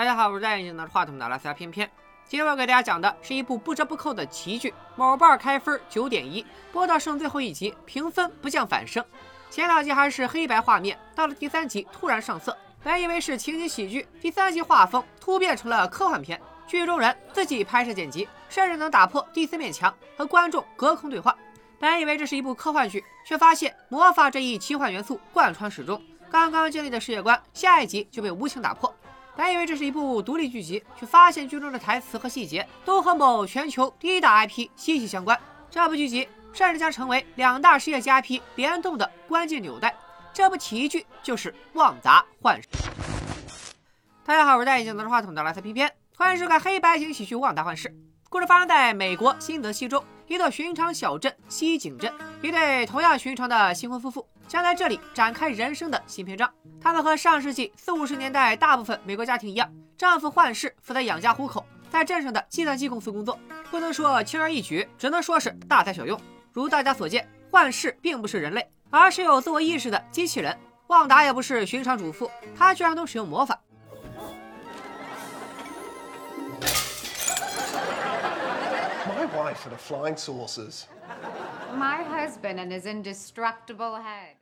大家好，我是戴眼镜拿着话筒的拉斯加偏偏。今天我要给大家讲的是一部不折不扣的奇剧，某瓣开分九点一，播到剩最后一集，评分不降反升。前两集还是黑白画面，到了第三集突然上色，本以为是情景喜剧，第三集画风突变成了科幻片。剧中人自己拍摄剪辑，甚至能打破第四面墙和观众隔空对话。本以为这是一部科幻剧，却发现魔法这一奇幻元素贯穿始终。刚刚建立的世界观，下一集就被无情打破。本以为这是一部独立剧集，却发现剧中的台词和细节都和某全球第一大 IP 息息相关。这部剧集甚至将成为两大世界级 IP 联动的关键纽带。这部奇剧就是《旺达幻视》。大家好，我是戴眼镜拿着话筒的蓝色偏偏。欢迎收看黑白型喜剧《旺达幻视》。故事发生在美国新泽西州一座寻常小镇西井镇，一对同样寻常的新婚夫妇将在这里展开人生的新篇章。他们和上世纪四五十年代大部分美国家庭一样，丈夫幻视负责养家糊口，在镇上的计算机公司工作，不能说轻而易举，只能说是大材小用。如大家所见，幻视并不是人类，而是有自我意识的机器人。旺达也不是寻常主妇，她居然能使用魔法。for the flying saucers. My husband and his indestructible head.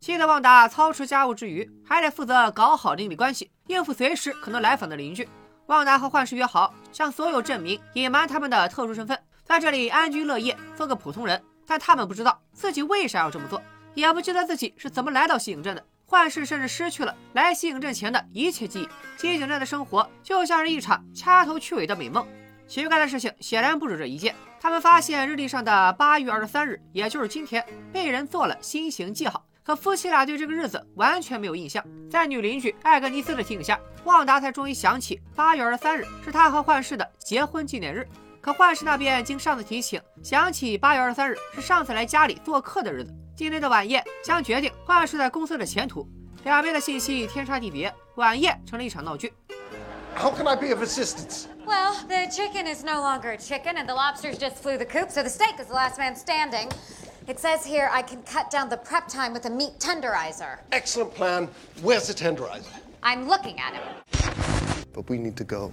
气得旺达操持家务之余，还得负责搞好邻里关系，应付随时可能来访的邻居。旺达和幻视约好，向所有镇民隐瞒他们的特殊身份，在这里安居乐业，做个普通人。但他们不知道自己为啥要这么做。也不记得自己是怎么来到西影镇的，幻视甚至失去了来西影镇前的一切记忆。西影镇的生活就像是一场掐头去尾的美梦。奇怪的事情显然不止这一件，他们发现日历上的八月二十三日，也就是今天，被人做了新型记号。可夫妻俩对这个日子完全没有印象。在女邻居艾格尼斯的提醒下，旺达才终于想起八月二十三日是他和幻视的结婚纪念日。可幻视那边经上次提醒，想起八月二十三日是上次来家里做客的日子。今天的晚宴将决定幻视在公司的前途，两边的信息天差地别，晚宴成了一场闹剧。How can I be of assistance? Well, the chicken is no longer a chicken, and the lobsters just flew the coop, so the steak is the last man standing. It says here I can cut down the prep time with a meat tenderizer. Excellent plan. Where's the tenderizer? I'm looking at him. But we need to go.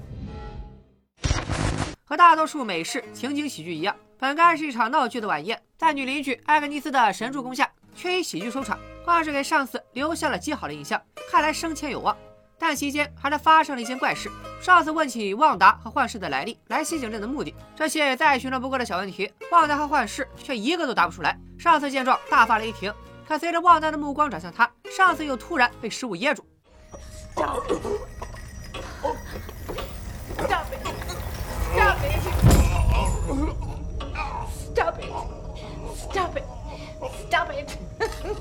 和大多数美式情景喜剧一样。本该是一场闹剧的晚宴，在女邻居艾格尼斯的神助攻下，却以喜剧收场。幻视给上司留下了极好的印象，看来升迁有望。但期间还是发生了一件怪事。上司问起旺达和幻视的来历，来西井镇的目的，这些再寻常不过的小问题，旺达和幻视却一个都答不出来。上司见状大发雷霆，可随着旺达的目光转向他，上司又突然被食物噎住。Stop it! Stop it!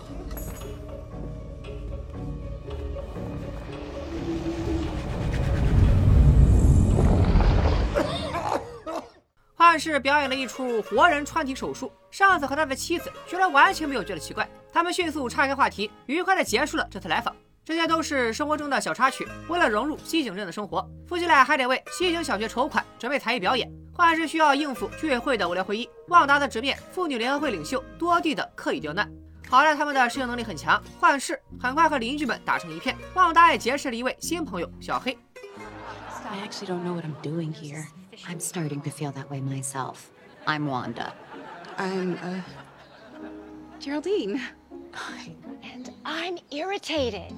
幻视表演了一出活人穿体手术，上司和他的妻子居然完全没有觉得奇怪，他们迅速岔开话题，愉快的结束了这次来访。这些都是生活中的小插曲。为了融入西井镇的生活，夫妻俩还得为西井小学筹款，准备才艺表演。幻视需要应付居委会的无聊会议，旺达的直面妇女联合会领袖多地的刻意刁难。好在他们的适应能力很强，幻视很快和邻居们打成一片。旺达也结识了一位新朋友小黑。I actually don't know what I'm doing here. I'm starting to feel that way myself. I'm Wanda. I'm uh, Geraldine. And I'm irritated.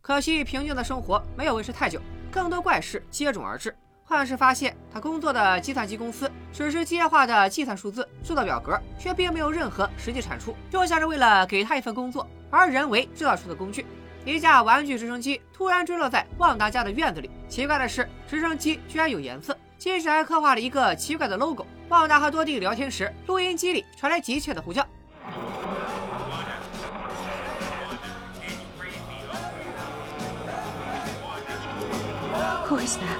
可惜平静的生活没有维持太久，更多怪事接踵而至。幻视发现，他工作的计算机公司只是机械化的计算数字、制造表格，却并没有任何实际产出，就像是为了给他一份工作而人为制造出的工具。一架玩具直升机突然坠落在旺达家的院子里。奇怪的是，直升机居然有颜色，机师还刻画了一个奇怪的 logo。旺达和多蒂聊天时，录音机里传来急切的呼叫。Who is that?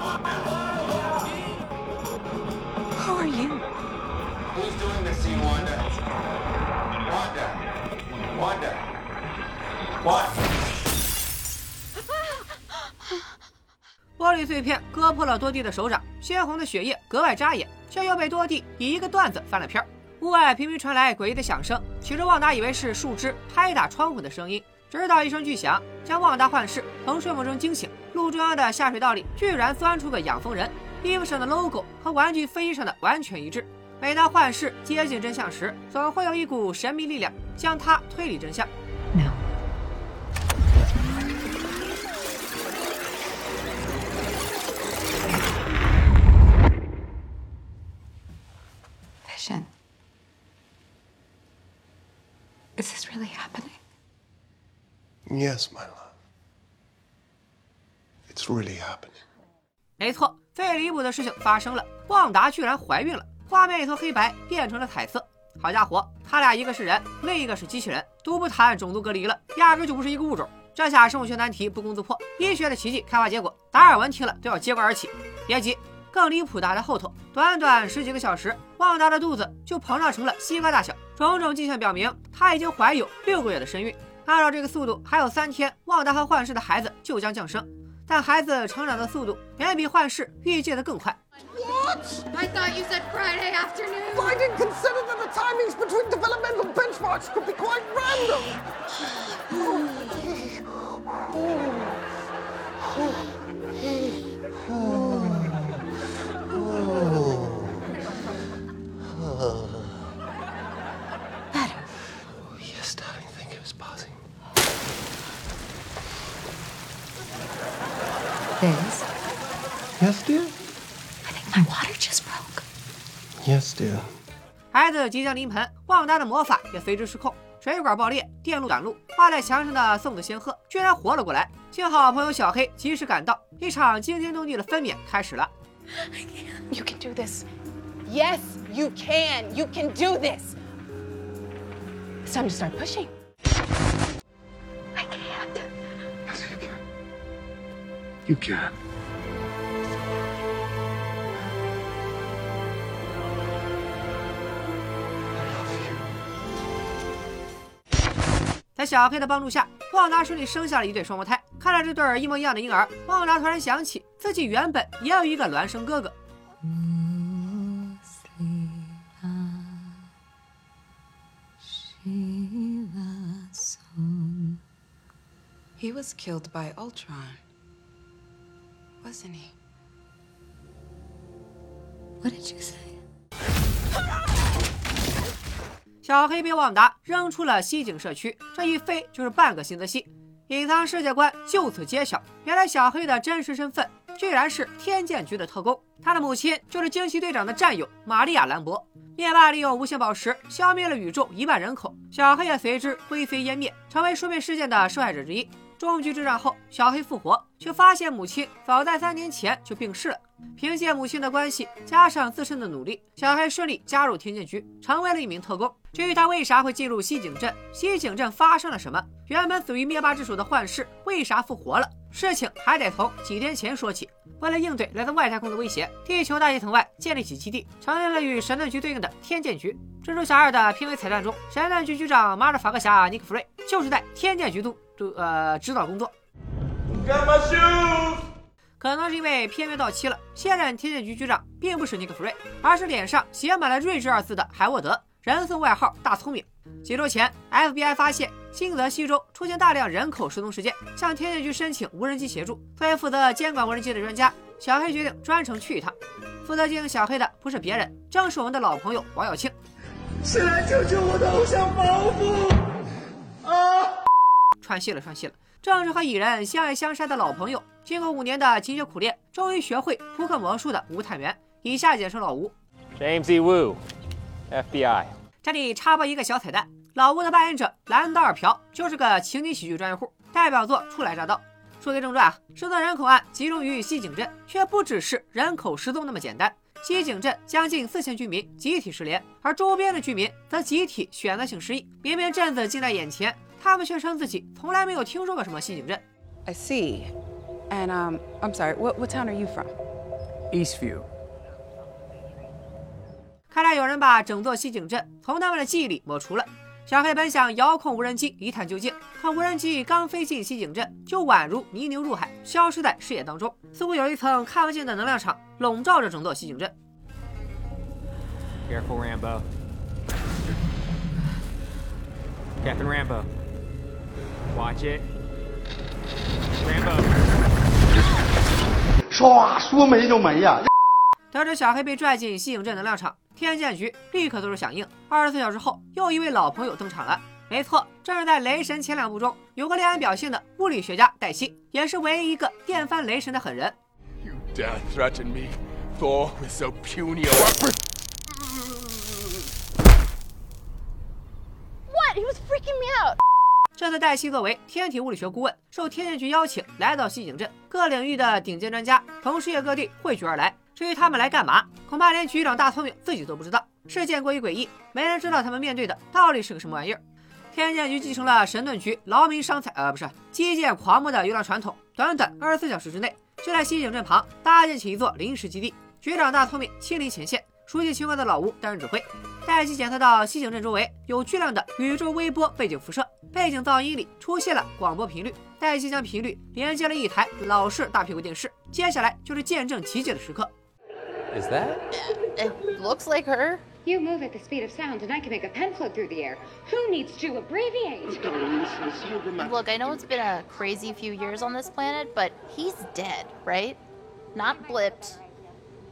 Who are you? Who's doing this to you, Wanda? Wanda. Wanda. What? 玻璃碎片割破了多蒂的手掌，鲜红的血液格外扎眼，却又被多蒂以一个段子翻了篇。屋外频频传来诡异的响声，起初旺达以为是树枝拍打窗户的声音，直到一声巨响将旺达幻视从睡梦中惊醒。路中央的下水道里居然钻出个养蜂人，衣服上的 logo 和玩具飞机上的完全一致。每当幻视接近真相时，总会有一股神秘力量将他推理真相。No. Vision. Is this really happening? Yes, my love. Really up 没错，最离谱的事情发生了，旺达居然怀孕了。画面从黑白变成了彩色。好家伙，他俩一个是人，另一个是机器人，都不谈种族隔离了，压根就不是一个物种。这下生物学难题不攻自破，医学的奇迹开花结果，达尔文听了都要揭竿而起。别急，更离谱的还在后头。短短十几个小时，旺达的肚子就膨胀成了西瓜大小，种种迹象表明她已经怀有六个月的身孕。按照这个速度，还有三天，旺达和幻视的孩子就将降生。但孩子成长的速度远比幻视预计的更快。What? I thought you said Friday afternoon. I didn't consider that the timings between developmental benchmarks could be quite random. Yes, dear? I think my water just broke. Yes, dear. 孩子即将临盆，旺达的魔法也随之失控，水管爆裂，电路短路，挂在墙上的送子仙鹤居然活了过来。幸好朋友小黑及时赶到，一场惊天动地的分娩开始了。You can do this. Yes, you can. You can do this. It's time to start pushing. I can't. You can. You. 在小黑的帮助下，旺达顺利生下了一对双胞胎。看着这对儿一模一样的婴儿，旺达突然想起自己原本也有一个孪生哥哥。He was killed by Ultron, wasn't he? What did you say? 小黑被旺达扔出了西井社区，这一飞就是半个新泽西，隐藏世界观就此揭晓。原来小黑的真实身份居然是天剑局的特工，他的母亲就是惊奇队长的战友玛利亚·兰博。灭霸利用无限宝石消灭了宇宙一半人口，小黑也随之灰飞烟灭，成为说灭事件的受害者之一。终局之战后，小黑复活，却发现母亲早在三年前就病逝了。凭借母亲的关系，加上自身的努力，小黑顺利加入天剑局，成为了一名特工。至于他为啥会进入西井镇，西井镇发生了什么，原本死于灭霸之手的幻视为啥复活了，事情还得从几天前说起。为了应对来自外太空的威胁，地球大气层外建立起基地，成立了与神盾局对应的天剑局。蜘蛛侠二的片尾彩蛋中，神盾局局长马尔法克侠尼克弗瑞就是在天剑局督督呃指导工作。可能是因为片约到期了，现任天剑局局长并不是尼克弗瑞，而是脸上写满了“睿智”二字的海沃德，人送外号“大聪明”。几周前，FBI 发现新泽西州出现大量人口失踪事件，向天剑局申请无人机协助。作为负责监管无人机的专家，小黑决定专程去一趟。负责接应小黑的不是别人，正是我们的老朋友王耀庆。谁来救救我的偶像包袱？啊！串戏了，串戏了。正是和蚁人相爱相杀的老朋友，经过五年的勤学苦练，终于学会扑克魔术的吴探员，以下简称老吴。James E. Wu, FBI. 这里插播一个小彩蛋，老吴的扮演者兰德尔朴就是个情景喜剧专业户，代表作《初来乍到》。说归正传啊，失踪人口案集中于西井镇，却不只是人口失踪那么简单。西井镇将近四千居民集体失联，而周边的居民则集体选择性失忆。明明镇子近在眼前，他们却称自己从来没有听说过什么西井镇。I see. And um, I'm sorry. What what town are you from? Eastview. 看来有人把整座西井镇从他们的记忆里抹除了。小黑本想遥控无人机一探究竟，可无人机刚飞进西井镇，就宛如泥牛入海，消失在视野当中，似乎有一层看不见的能量场笼罩着整座西井镇。Careful, Rambo. Captain Rambo. Watch it. Rambo. 唰，说没就没呀！得知小黑被拽进西影镇能量场，天剑局立刻做出响应。二十四小时后，又一位老朋友登场了。没错，正是在雷神前两部中有个亮眼表现的物理学家黛西，也是唯一一个电翻雷神的狠人。You dare threaten me, Thor, with so puny a weapon? What? He was freaking me out. 这次黛西作为天体物理学顾问，受天剑局邀请来到西景镇，各领域的顶尖专家从世界各地汇聚而来。至于他们来干嘛，恐怕连局长大聪明自己都不知道。事件过于诡异，没人知道他们面对的到底是个什么玩意儿。天剑局继承了神盾局劳民伤财，呃，不是基建狂魔的优良传统，短短二十四小时之内，就在西景镇旁搭建起一座临时基地。局长大聪明亲临前线，熟悉情况的老吴担任指挥。黛西检测到西景镇周围有巨量的宇宙微波背景辐射，背景噪音里出现了广播频率。黛西将频率连接了一台老式大屁股电视，接下来就是见证奇迹的时刻。 Is that? It looks like her. You move at the speed of sound, and I can make a pen float through the air. Who needs to abbreviate? Darling, this is so dramatic. Look, I know it's been a crazy few years on this planet, but he's dead, right? Not blipped,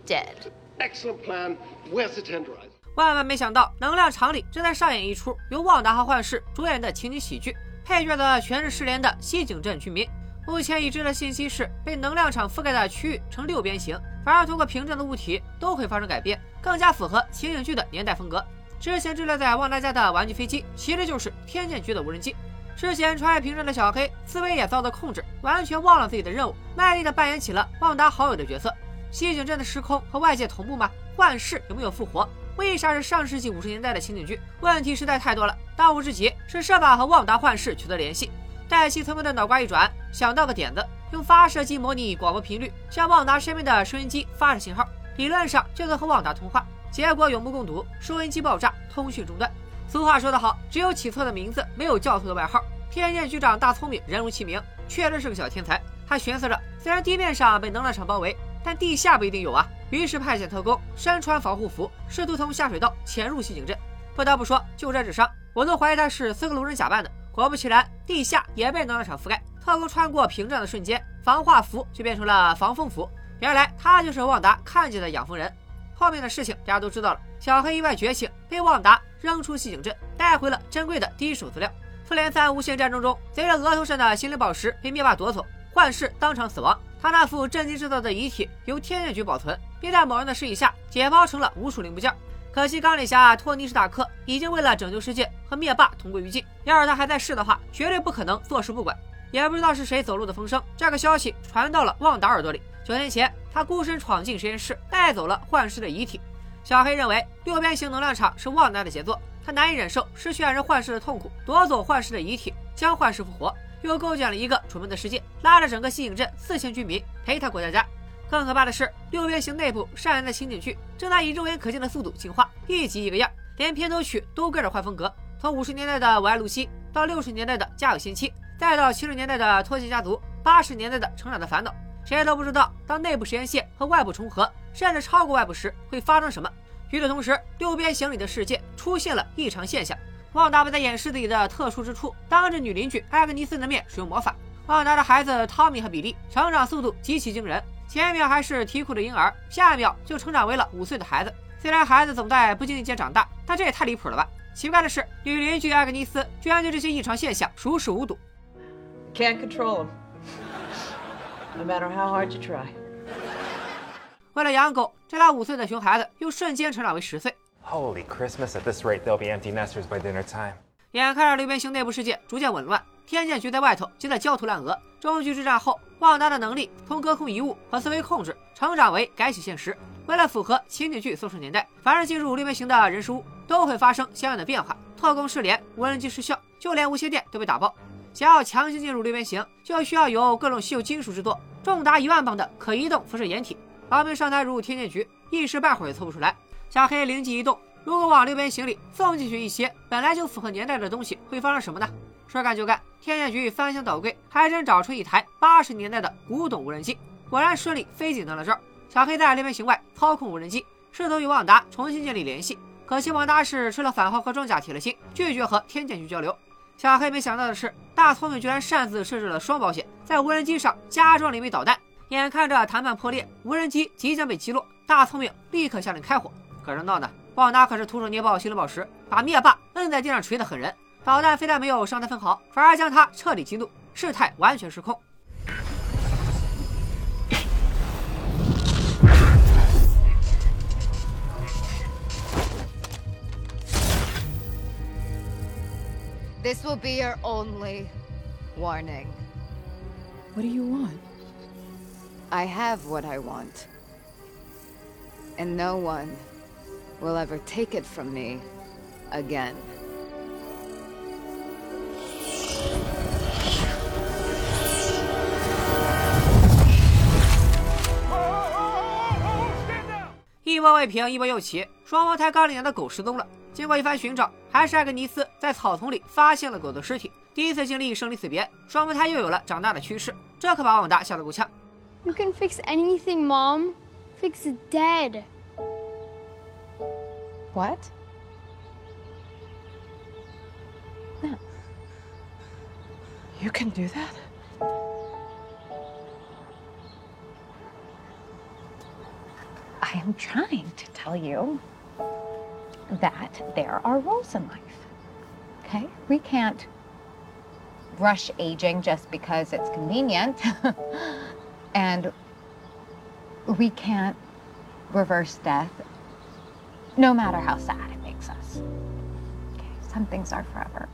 dead. Excellent plan. Where's the tenderize 万万没想到，能量场里正在上演一出由旺达和幻视主演的情景喜剧，配角的全是失联的西景镇居民。目前已知的信息是，被能量场覆盖的区域呈六边形，凡是通过屏障的物体都会发生改变，更加符合情景剧的年代风格。之前滞留在旺达家的玩具飞机，其实就是天剑局的无人机。之前穿越屏障的小黑，思维也遭到控制，完全忘了自己的任务，卖力的扮演起了旺达好友的角色。西景镇的时空和外界同步吗？幻视有没有复活？为啥是上世纪五十年代的情景剧？问题实在太多了。当务之急是设法和旺达幻视取得联系。黛西聪明的脑瓜一转，想到个点子，用发射机模拟广播频率，向旺达身边的收音机发射信号，理论上就能和旺达通话。结果有目共睹，收音机爆炸，通讯中断。俗话说得好，只有起错的名字，没有叫错的外号。天剑局长大聪明，人如其名，确实是个小天才。他寻思着，虽然地面上被能量场包围，但地下不一定有啊。于是派遣特工身穿防护服，试图从下水道潜入西景镇。不得不说，就这智商，我都怀疑他是四个路人假扮的。果不其然，地下也被能量场覆盖。特工穿过屏障的瞬间，防化服就变成了防风服。原来他就是旺达看见的养蜂人。后面的事情大家都知道了。小黑意外觉醒，被旺达扔出西景镇，带回了珍贵的第一手资料。复联三无限战争中，随着额头上的心灵宝石被灭霸夺走，幻视当场死亡。他那副震惊制造的遗体由天剑局保存，并在某人的示意下解剖成了无数零部件。可惜钢铁侠托尼·史塔克已经为了拯救世界和灭霸同归于尽。要是他还在世的话，绝对不可能坐视不管。也不知道是谁走漏的风声，这个消息传到了旺达耳朵里。九年前，他孤身闯进实验室，带走了幻视的遗体。小黑认为六边形能量场是旺达的杰作，他难以忍受失去爱人幻视的痛苦，夺走幻视的遗体，将幻视复活，又构建了一个楚门的世界，拉着整个西影镇四千居民陪他过家家。更可怕的是，六边形内部上演的情景剧正在以肉眼可见的速度进化，一集一个样，连片头曲都跟着换风格。从五十年代的《我爱露西》到六十年代的《家有仙妻》，再到七十年代的《脱线家族》，八十年代的《成长的烦恼》，谁都不知道当内部实验线和外部重合，甚至超过外部时会发生什么。与此同时，六边形里的世界出现了异常现象。旺达不再掩饰自己的特殊之处，当着女邻居艾格尼斯的面使用魔法。旺达的孩子汤米和比利成长速度极其惊人，前一秒还是啼哭的婴儿，下一秒就成长为了五岁的孩子。虽然孩子总在不经意间长大，但这也太离谱了吧！奇怪的是，女邻居艾格尼斯居然对这些异常现象熟视无睹。Can't control them, no matter how hard you try. 为了养狗，这俩五岁的熊孩子又瞬间成长为十岁。Holy Christmas! At this rate, they'll be empty nesters by dinner time. 眼看着六边形内部世界逐渐紊乱，天剑局在外头急得焦头烂额。终局之战后，旺达的能力从隔空遗物和思维控制成长为改写现实。为了符合情景剧搜索年代，凡是进入六边形的人事物都会发生相应的变化。特工失联，无人机失效，就连无线电都被打爆。想要强行进入六边形，就需要有各种稀有金属制作，重达一万磅的可移动辐射掩体。老明上台入天剑局，一时半会儿也凑不出来。小黑灵机一动，如果往六边形里送进去一些本来就符合年代的东西，会发生什么呢？说干就干，天剑局翻箱倒柜，还真找出一台八十年代的古董无人机，果然顺利飞进能量罩。小黑在六边形外操控无人机，试图与旺达重新建立联系，可惜旺达是吃了反号和装甲铁了心，拒绝和天剑局交流。小黑没想到的是，大聪明居然擅自设置了双保险，在无人机上加装了一枚导弹。眼看着谈判破裂，无人机即将被击落，大聪明立刻下令开火。可是闹呢，旺达可是徒手捏爆心灵宝石，把灭霸摁在地上锤的狠人。导弹非但没有伤他分毫，反而将他彻底激怒，事态完全失控。This will be your only warning. What do you want? I have what I want. And no one will ever take it from me again. “一波未平，一波又起”，双胞胎刚领养的狗失踪了。经过一番寻找，还是艾格尼斯在草丛里发现了狗的尸体。第一次经历生离死别，双胞胎又有了长大的趋势，这可把旺达吓得够呛。You can fix anything, Mom. Fix dead. What? No. You can do that? I am trying to tell you that there are rules in life. Okay? We can't rush aging just because it's convenient. and we can't reverse death no matter how sad it makes us. Okay, some things are forever.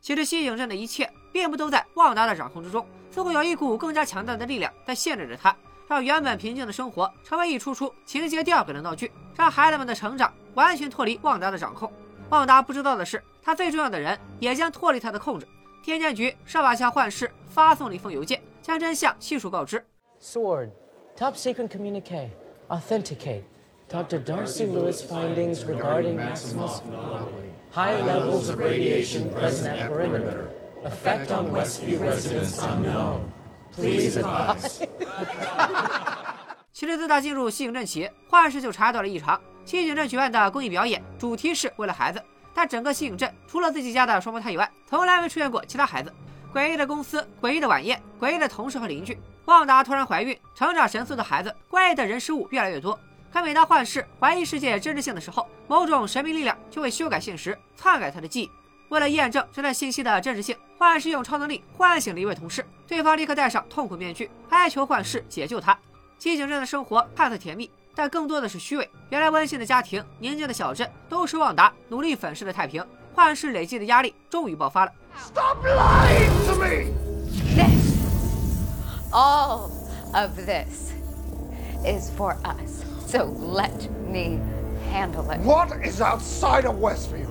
其实西影镇的一切并不都在旺达的掌控之中，似乎有一股更加强大的力量在限制着他，让原本平静的生活成为一出出情节吊诡的闹剧，让孩子们的成长完全脱离旺达的掌控。旺达不知道的是，他最重要的人也将脱离他的控制。天剑局设法向幻视发送了一封邮件，将真相悉数告知。Sword, top secret communique, authenticate. Dr. Darcy Lewis findings regarding Maximus high levels of radiation present at perimeter. Effect on Westview residents unknown. Please advise. 其实自打进入西影镇起，幻视就察觉到了异常。西影镇举办的公益表演主题是为了孩子，但整个西影镇除了自己家的双胞胎以外，从来没出现过其他孩子。诡异的公司，诡异的晚宴，诡异的同事和邻居。旺达突然怀孕，成长神速的孩子，怪异的人事物越来越多。可每当幻视怀疑世界真实性的时候，某种神秘力量就会修改现实，篡改他的记忆。为了验证这段信息的真实性，幻视用超能力唤醒了一位同事，对方立刻戴上痛苦面具，哀求幻视解救他。寂静镇的生活看似甜蜜，但更多的是虚伪。原来温馨的家庭、宁静的小镇，都是旺达努力粉饰的太平。幻视累积的压力终于爆发了。Stop lying to me! This, all of this, is for us. So let me handle it. What is outside of Westview?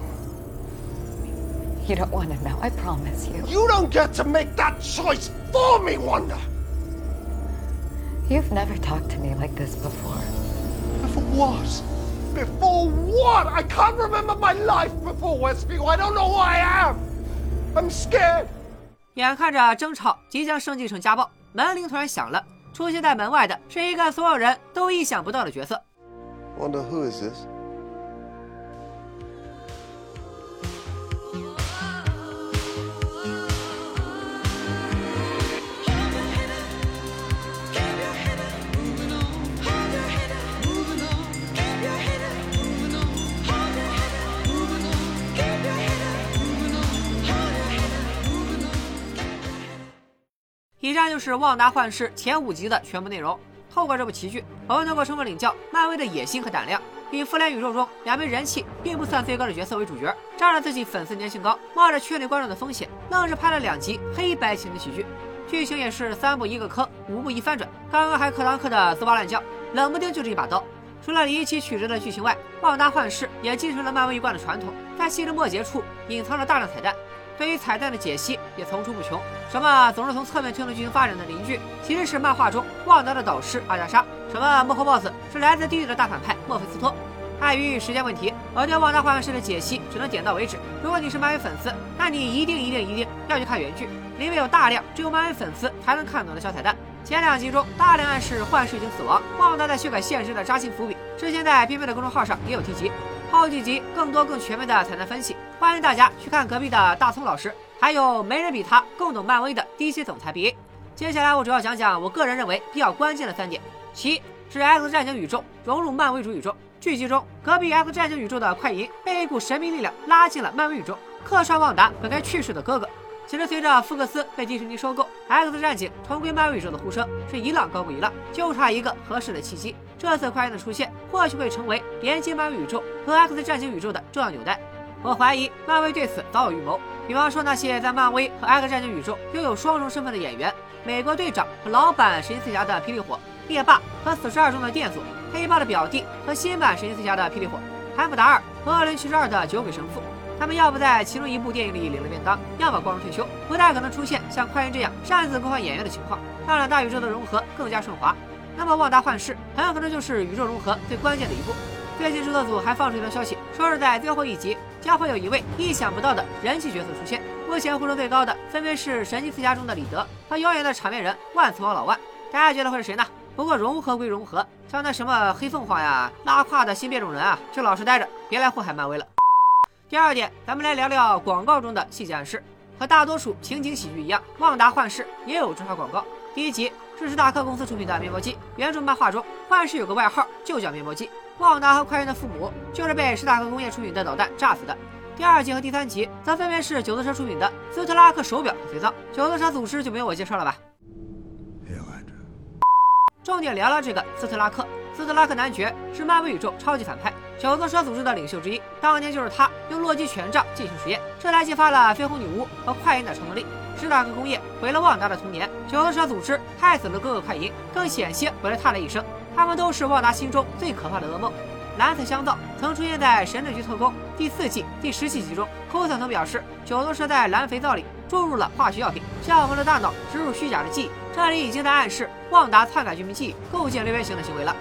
You don't want to know, I promise you. You don't get to make that choice for me, Wanda! You've never talked to me like this before. Before what? Before what? I can't remember my life before Westview. I don't know who I am. I'm scared. 眼看着争吵即将升级成家暴，门铃突然响了。 出现在门外的是一个所有人都意想不到的角色。Wonder who is this? 以上就是《旺达幻视》前五集的全部内容。透过这部奇剧，我们能够充分领教漫威的野心和胆量。以复联宇宙中两名人气并不算最高的角色为主角，仗着自己粉丝粘性高，冒着圈内观众的风险，愣是拍了两集黑白情的喜剧。剧情也是三步一个坑，五步一翻转。刚刚还课堂课的滋哇乱叫，冷不丁就是一把刀。除了离奇曲折的剧情外，《旺达幻视》也继承了漫威一贯的传统，在细枝末节处隐藏着大量彩蛋。对于彩蛋的解析也层出不穷，什么总是从侧面推动剧情发展的邻居，其实是漫画中旺达的导师阿加莎；什么幕后 BOSS 是来自地狱的大反派墨菲斯托。碍于时间问题，我对《旺达幻视》的解析只能点到为止。如果你是漫威粉丝，那你一定一定一定要去看原剧，里面有大量只有漫威粉丝才能看懂的小彩蛋。前两集中大量暗示幻视已经死亡，旺达在修改现实的扎心伏笔，之前在边边的公众号上也有提及。后几集更多更全面的彩蛋分析，欢迎大家去看隔壁的大葱老师，还有没人比他更懂漫威的 DC 总裁 BA。接下来我主要讲讲我个人认为比较关键的三点：其一是 X 战警宇宙融入漫威主宇宙。剧集中，隔壁 X 战警宇宙的快银被一股神秘力量拉进了漫威宇宙，客串旺达本该去世的哥哥。其实随着福克斯被迪士尼收购，X 战警重归漫威宇宙的呼声是一浪高过一浪，就差一个合适的契机。这次快银的出现，或许会成为连接漫威宇宙和 X 战警宇宙的重要纽带。我怀疑漫威对此早有预谋，比方说那些在漫威和 X 战警宇宙拥有双重身份的演员。美国队长和老版神奇四侠的霹雳火，灭霸和死侍二中的电索，黑豹的表弟和新版神奇四侠的霹雳火，汉姆达尔和恶灵骑士二的酒鬼神父，他们要不在其中一部电影里领了便当，要么光荣退休，不太可能出现像快银这样擅自更换演员的情况，让两大宇宙的融合更加顺滑。那么旺达幻视很有可能就是宇宙融合最关键的一步。最近制作组还放出一条消息，说是在最后一集将会有一位意想不到的人气角色出现。目前呼声最高的分别是《神奇四侠》中的李德和妖言的场面人万磁王老万。大家觉得会是谁呢？不过融合归融合，像那什么黑凤凰呀、拉胯的新变种人啊，就老实待着，别来祸害漫威了。第二点，咱们来聊聊广告中的细节暗示。和大多数情景喜剧一样，《旺达幻视》也有这条广告。第一集。这是大科公司出品的面包机。原著漫画中，幻视有个外号，就叫面包机。旺达和快银的父母就是被史塔克工业出品的导弹炸死的。第二集和第三集则分别是九头蛇出品的斯特拉克手表和肥皂。九头蛇组织就不用我介绍了吧？重点聊聊这个斯特拉克。斯特拉克男爵是漫威宇宙超级反派，九头蛇组织的领袖之一。当年就是他用洛基权杖进行实验，这才激发了绯红女巫和快银的超能力。史塔克工业毁了旺达的童年，九头蛇组织害死了哥哥快银，更险些毁了他的一生。他们都是旺达心中最可怕的噩梦。蓝色香皂曾出现在《神盾局特工》第四季第十七集中。库森曾表示，九头蛇在蓝肥皂里注入了化学药品，向我们的大脑植入虚假的记忆。这里已经在暗示旺达篡改居民记忆、构建六边形的行为了。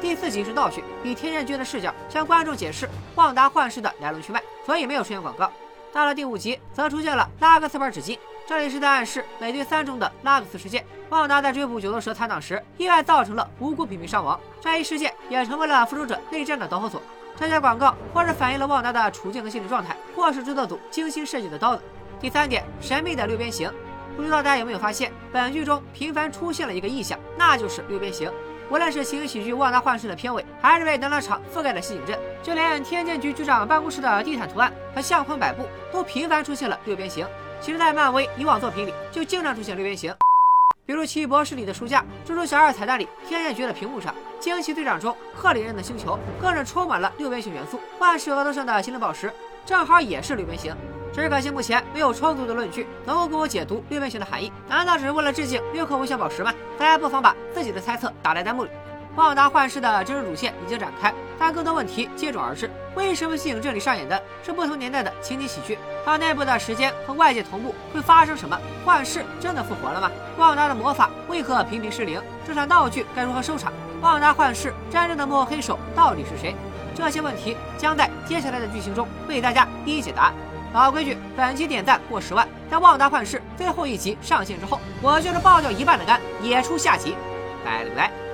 第四集是倒叙，以天剑君的视角向观众解释旺达幻视的来龙去脉，所以没有出现广告。到了第五集，则出现了拉格斯牌纸巾。这里是在暗示《美队三》中的拉克斯事件。旺达在追捕九头蛇残党时，意外造成了无辜平民伤亡，这一事件也成为了复仇者内战的导火索。这些广告或是反映了旺达的处境和心理状态，或是制作组精心设计的刀子。第三点，神秘的六边形，不知道大家有没有发现，本剧中频繁出现了一个意象，那就是六边形。无论是情景喜剧《旺达幻视》的片尾，还是被能量场覆盖的西景镇，就连天剑局局长办公室的地毯图案和相框摆布，都频繁出现了六边形。其实，在漫威以往作品里，就经常出现六边形，比如《奇异博士》里的书架，《蜘蛛侠二彩蛋》里天线局的屏幕上，《惊奇队长》中克里人的星球，更是充满了六边形元素。万事额头上的心灵宝石，正好也是六边形。只可惜目前没有充足的论据能够给我解读六边形的含义。难道只是为了致敬六颗无限宝石吗？大家不妨把自己的猜测打在弹幕里。旺达幻视的真实主线已经展开，但更多问题接踵而至。为什么西影这里上演的是不同年代的情景喜剧？它内部的时间和外界同步会发生什么？幻视真的复活了吗？旺达的魔法为何频频失灵？这场闹剧该如何收场？旺达幻视真正的幕后黑手到底是谁？这些问题将在接下来的剧情中为大家一一解答。老规矩，本期点赞过十万，在旺达幻视最后一集上线之后，我就是爆掉一半的肝，也出下集。拜了个拜。